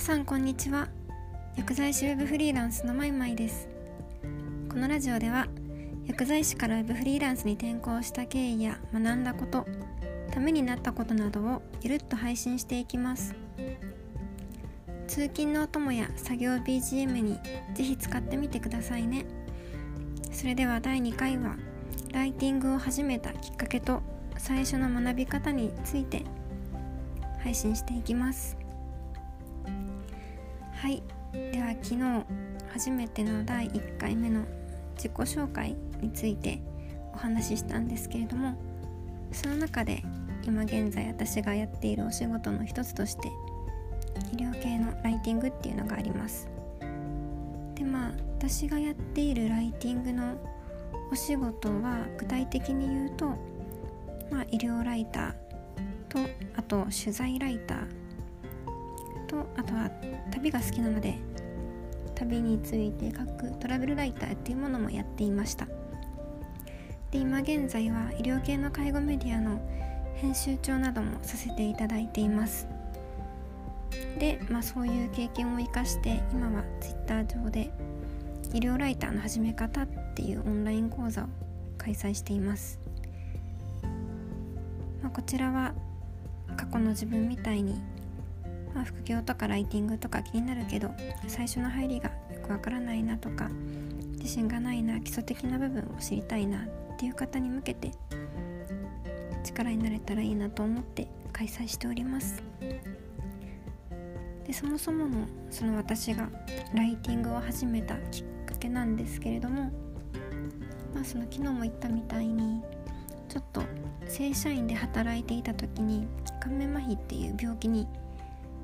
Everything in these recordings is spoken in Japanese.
皆さんこんにちは。薬剤師ウェブフリーランスのまいまいです。このラジオでは薬剤師からウェブフリーランスに転校した経緯や学んだことためになったことなどをゆるっと配信していきます。通勤のお供や作業 BGM にぜひ使ってみてくださいね。それでは第2回はライティングを始めたきっかけと最初の学び方について配信していきます。はい。では昨日初めての第1回目の自己紹介についてお話ししたんですけれどもその中で今現在私がやっているお仕事の一つとして医療系のライティングっていうのがあります。でまあ私がやっているライティングのお仕事は具体的に言うと、まあ、医療ライターとあと取材ライターとあとは旅が好きなので旅について書くトラベルライターっていうものもやっていました。で今現在は医療系の介護メディアの編集長などもさせていただいています。で、まあ、そういう経験を生かして今は Twitter 上で医療ライターの始め方っていうオンライン講座を開催しています、まあ、こちらは過去の自分みたいに、まあ、副業とかライティングとか気になるけど最初の入りがよくわからないなとか自信がないな基礎的な部分を知りたいなっていう方に向けて力になれたらいいなと思って開催しております。でそもそものその私がライティングを始めたきっかけなんですけれどもまあその昨日も言ったみたいにちょっと正社員で働いていた時に顔面麻痺っていう病気に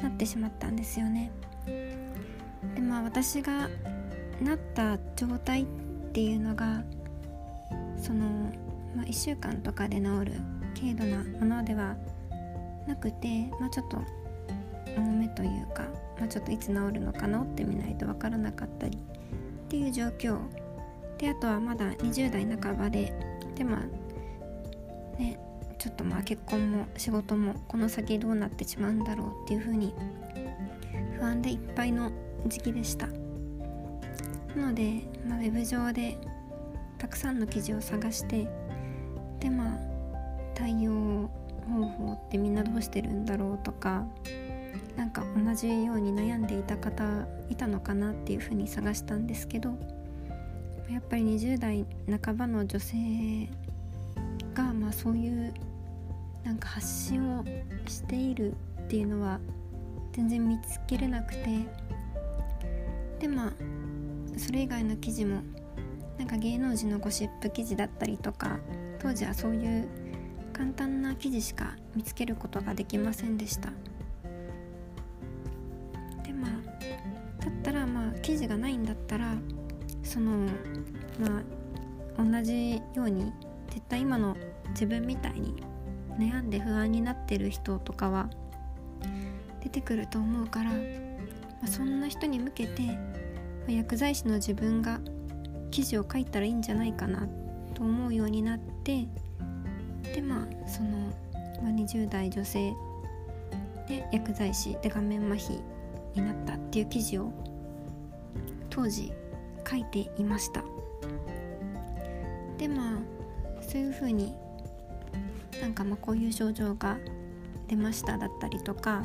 なってしまったんですよね。でまあ私がなった状態っていうのがその、まあ、1週間とかで治る軽度なものではなくて、まあ、ちょっと重めというか、まあ、ちょっといつ治るのか治ってみないと分からなかったりっていう状況。であとはまだ20代半ばででまあねちょっとまあ結婚も仕事もこの先どうなってしまうんだろうっていうふうに不安でいっぱいの時期でした。なので、まあ、ウェブ上でたくさんの記事を探してでまあ対応方法ってみんなどうしてるんだろうとかなんか同じように悩んでいた方いたのかなっていうふうに探したんですけどやっぱり20代半ばの女性がまあそういうなんか発信をしているっていうのは全然見つけれなくてでまあそれ以外の記事もなんか芸能人のゴシップ記事だったりとか当時はそういう簡単な記事しか見つけることができませんでしたでまあだ。ったらまあ記事がないんだったらそのまあ同じように絶対今の自分みたいに悩んで不安になってる人とかは出てくると思うから、まあ、そんな人に向けて、まあ、薬剤師の自分が記事を書いたらいいんじゃないかなと思うようになってでまあその、まあ、20代女性で薬剤師で顔面麻痺になったっていう記事を当時書いていました。でまあそういうふうになんかまこういう症状が出ましただったりとか、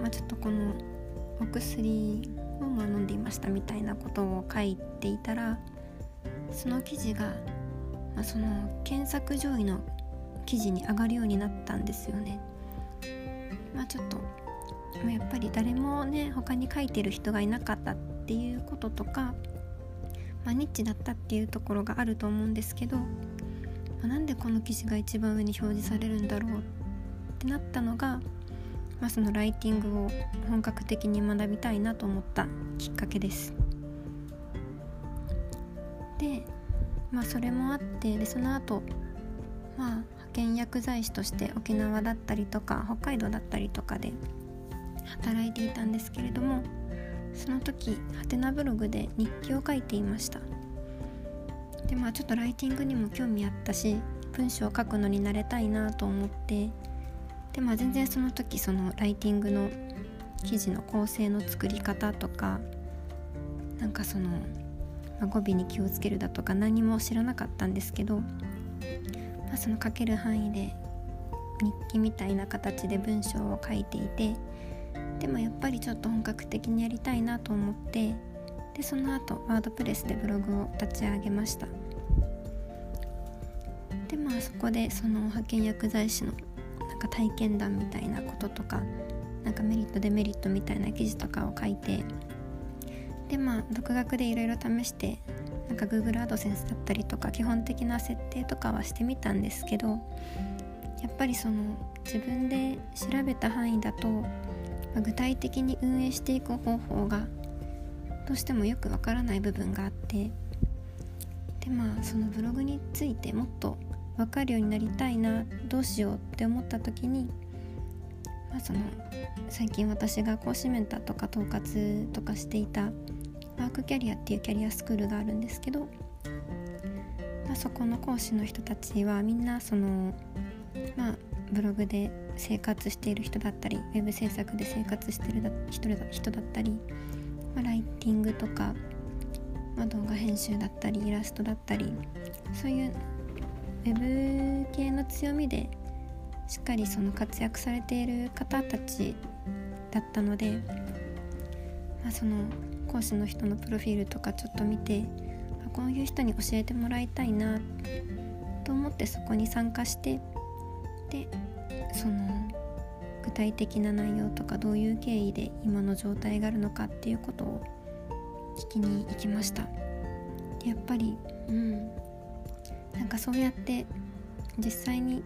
まあ、ちょっとこのお薬をまあ飲んでいましたみたいなことを書いていたらその記事が、まあ、その検索上位の記事に上がるようになったんですよね。まあ、ちょっと、ま、やっぱり誰もね他に書いてる人がいなかったっていうこととか、まあ、ニッチだったっていうところがあると思うんですけど、なんでこの記事が一番上に表示されるんだろうってなったのが、まあ、そのライティングを本格的に学びたいなと思ったきっかけです。でまあそれもあってでその後まあ派遣薬剤師として沖縄だったりとか北海道だったりとかで働いていたんですけれどもその時ハテナブログで日記を書いていましたでまあちょっとライティングにも興味あったし文章を書くのになれたいなと思ってでまあ全然その時そのライティングの記事の構成の作り方とかなんかその、まあ、語尾に気をつけるだとか何も知らなかったんですけど、まあ、その書ける範囲で日記みたいな形で文章を書いていてでもやっぱりちょっと本格的にやりたいなと思ってでその後ワードプレスでブログを立ち上げました。でまあそこでその派遣薬剤師のなんか体験談みたいなこととかなんかメリットデメリットみたいな記事とかを書いてでまあ独学でいろいろ試してなんか Google アドセンスだったりとか基本的な設定とかはしてみたんですけどやっぱりその自分で調べた範囲だと、ま、具体的に運営していく方法がどうしてもよくわからない部分があってでまあそのブログについてもっと分かるようになりたいなどうしようって思った時に、まあ、その最近私が講師メンターとか統括とかしていたワークキャリアっていうキャリアスクールがあるんですけど、まあ、そこの講師の人たちはみんなそのまあブログで生活している人だったりウェブ制作で生活してる人だったり、まあ、ライティングとか、まあ、動画編集だったりイラストだったりそういうウェブ系の強みでしっかりその活躍されている方たちだったので、まあ、その講師の人のプロフィールとかちょっと見てこういう人に教えてもらいたいなと思ってそこに参加してでその具体的な内容とかどういう経緯で今の状態があるのかっていうことを聞きに行きました。やっぱりうん。なんかそうやって実際に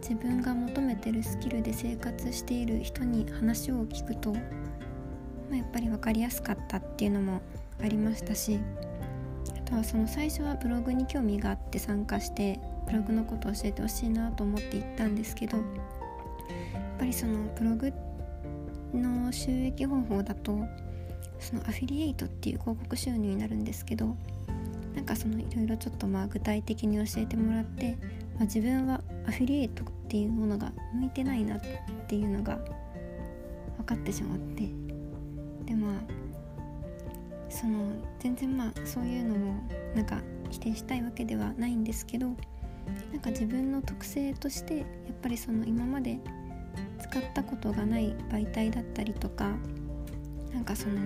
自分が求めてるスキルで生活している人に話を聞くと、まあ、やっぱり分かりやすかったっていうのもありましたしあとはその最初はブログに興味があって参加してブログのことを教えてほしいなと思って行ったんですけどぱりそのブログの収益方法だとそのアフィリエイトっていう広告収入になるんですけどなんかそのいろいろちょっとまあ具体的に教えてもらって、まあ、自分はアフィリエイトっていうものが向いてないなっていうのが分かってしまってでまあその全然まあそういうのもなんか否定したいわけではないんですけどなんか自分の特性としてやっぱりその今まで使ったことがない媒体だったりとかなんかその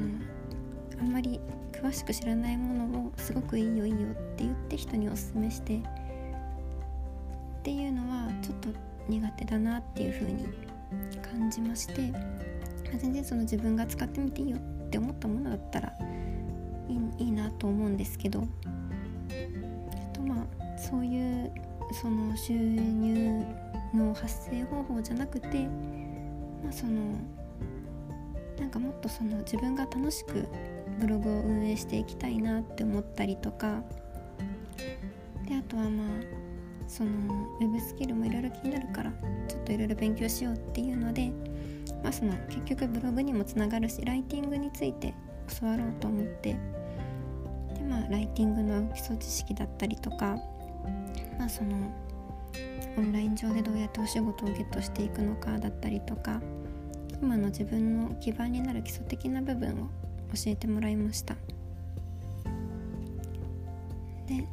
あんまり詳しく知らないものをすごくいいよいいよって言って人におすすめしてっていうのはちょっと苦手だなっていう風に感じまして、あ、全然その自分が使ってみていいよって思ったものだったらいいいいなと思うんですけどとまあそういうその収入の発生方法じゃなくてまあそのなんかもっとその自分が楽しくブログを運営していきたいなって思ったりとかであとはまあそのウェブスキルもいろいろ気になるからちょっといろいろ勉強しようっていうので、まあ、その結局ブログにもつながるしライティングについて教わろうと思ってでまあライティングの基礎知識だったりとかまあそのオンライン上でどうやってお仕事をゲットしていくのかだったりとか今の自分の基盤になる基礎的な部分を教えてもらいました。で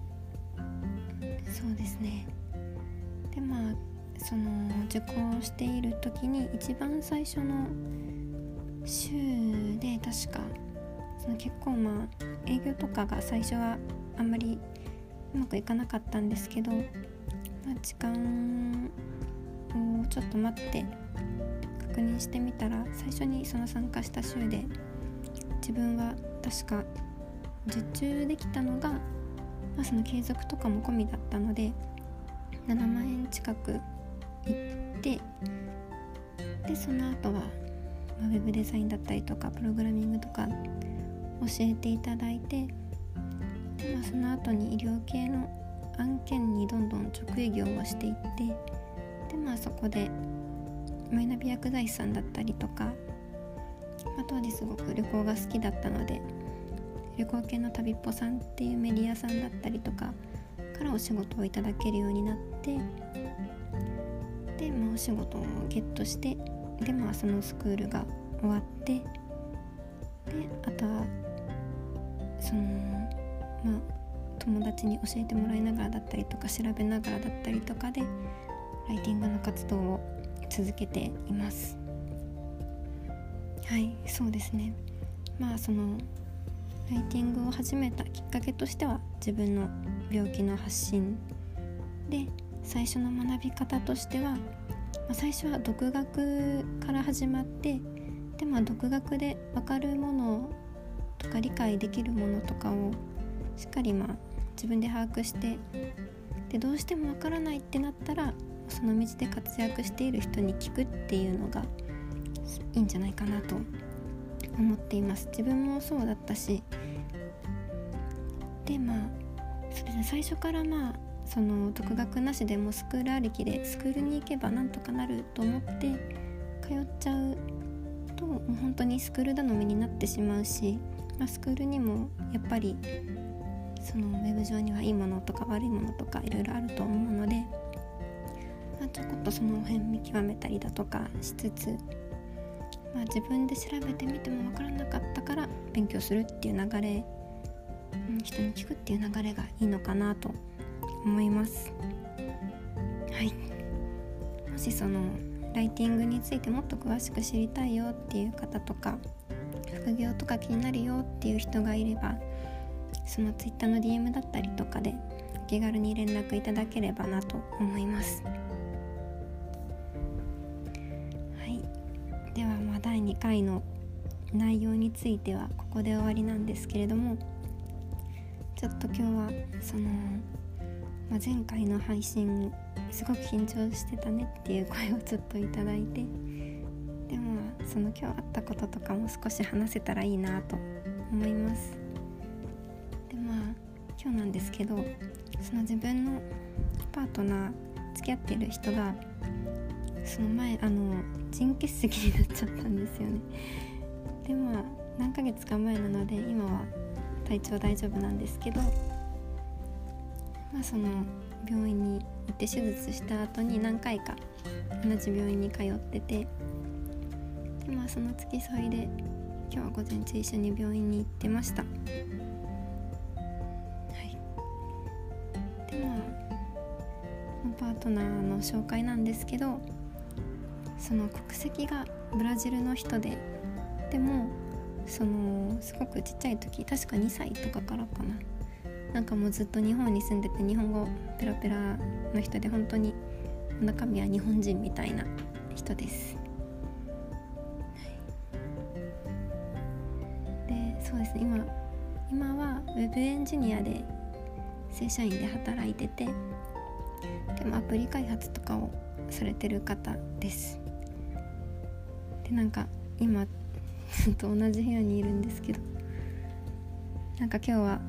そうですね。でまあその受講している時に一番最初の週で確かその結構まあ営業とかが最初はあんまりうまくいかなかったんですけど、まあ、時間をちょっと待って確認してみたら最初にその参加した週で自分は確か受注できたのが、まあ、その継続とかも込みだったので7万円近く行ってでその後は、ま、ウェブデザインだったりとかプログラミングとか教えていただいて、まあ、その後に医療系の案件にどんどん直営業をしていってでまあそこでマイナビ薬剤師さんだったりとかまあ、当時すごく旅行が好きだったので旅行系の旅っぽさんっていうメディアさんだったりとかからお仕事をいただけるようになってで、まあ、お仕事をゲットしてでまあそのスクールが終わってであとはそのまあ友達に教えてもらいながらだったりとか調べながらだったりとかでライティングの活動を続けています。はいそうですね。まあそのライティングを始めたきっかけとしては自分の病気の発信で最初の学び方としては、まあ、最初は独学から始まってでまあ独学で分かるものとか理解できるものとかをしっかりまあ自分で把握してでどうしても分からないってなったらその道で活躍している人に聞くっていうのがいいんじゃないかなと思っています。自分もそうだったしでまあそうで最初からまあその独学なしでもスクールありきでスクールに行けばなんとかなると思って通っちゃうともう本当にスクール頼みになってしまうし、まあ、スクールにもやっぱりそのウェブ上にはいいものとか悪いものとかいろいろあると思うので、まあ、ちょこっとその辺見極めたりだとかしつつ、まあ、自分で調べてみても分からなかったから勉強するっていう流れ、うん、人に聞くっていう流れがいいのかなと思います。はい。もしそのライティングについてもっと詳しく知りたいよっていう方とか副業とか気になるよっていう人がいればその Twitter の DM だったりとかでお気軽に連絡いただければなと思います。はい。ではまあ第2回の内容についてはここで終わりなんですけれどもちょっと今日はそのまあ、前回の配信すごく緊張してたねっていう声をちょっといただいてでもその今日あったこととかも少し話せたらいいなと思います。今日なんですけどその自分のパートナー付き合ってる人がその前あの腎結石になっちゃったんですよね。でまあ何ヶ月か前なので今は体調大丈夫なんですけどまあ、その病院に行って手術した後に何回か同じ病院に通っててでまあその付き添いで今日は午前中一緒に病院に行ってました。パートナーの紹介なんですけどその国籍がブラジルの人ででもそのすごくちっちゃい時確か2歳とかからかな。なんかもうずっと日本に住んでて日本語ペラペラの人で本当に中身は日本人みたいな人です。でそうです。ね今今はウェブエンジニアで正社員で働いててでもアプリ開発とかをされてる方です。でなんか今ずっと同じ部屋にいるんですけどなんか今日は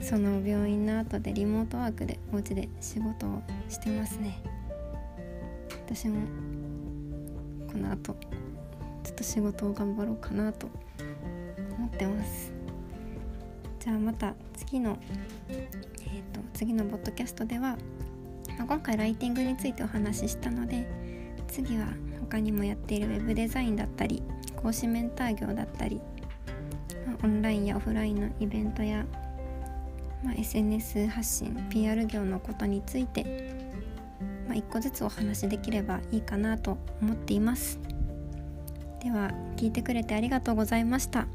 その病院の後でリモートワークでお家で仕事をしてますね。私もこの後ちょっと仕事を頑張ろうかなと思ってます。じゃあまた次のえーと、次のポッドキャストでは、まあ、今回ライティングについてお話ししたので次は他にもやっている web デザインだったり講師メンター業だったり、まあ、オンラインやオフラインのイベントやまあ、SNS 発信 PR 業のことについて、まあ、1個ずつお話しできればいいかなと思っていますでは聞いてくれてありがとうございました。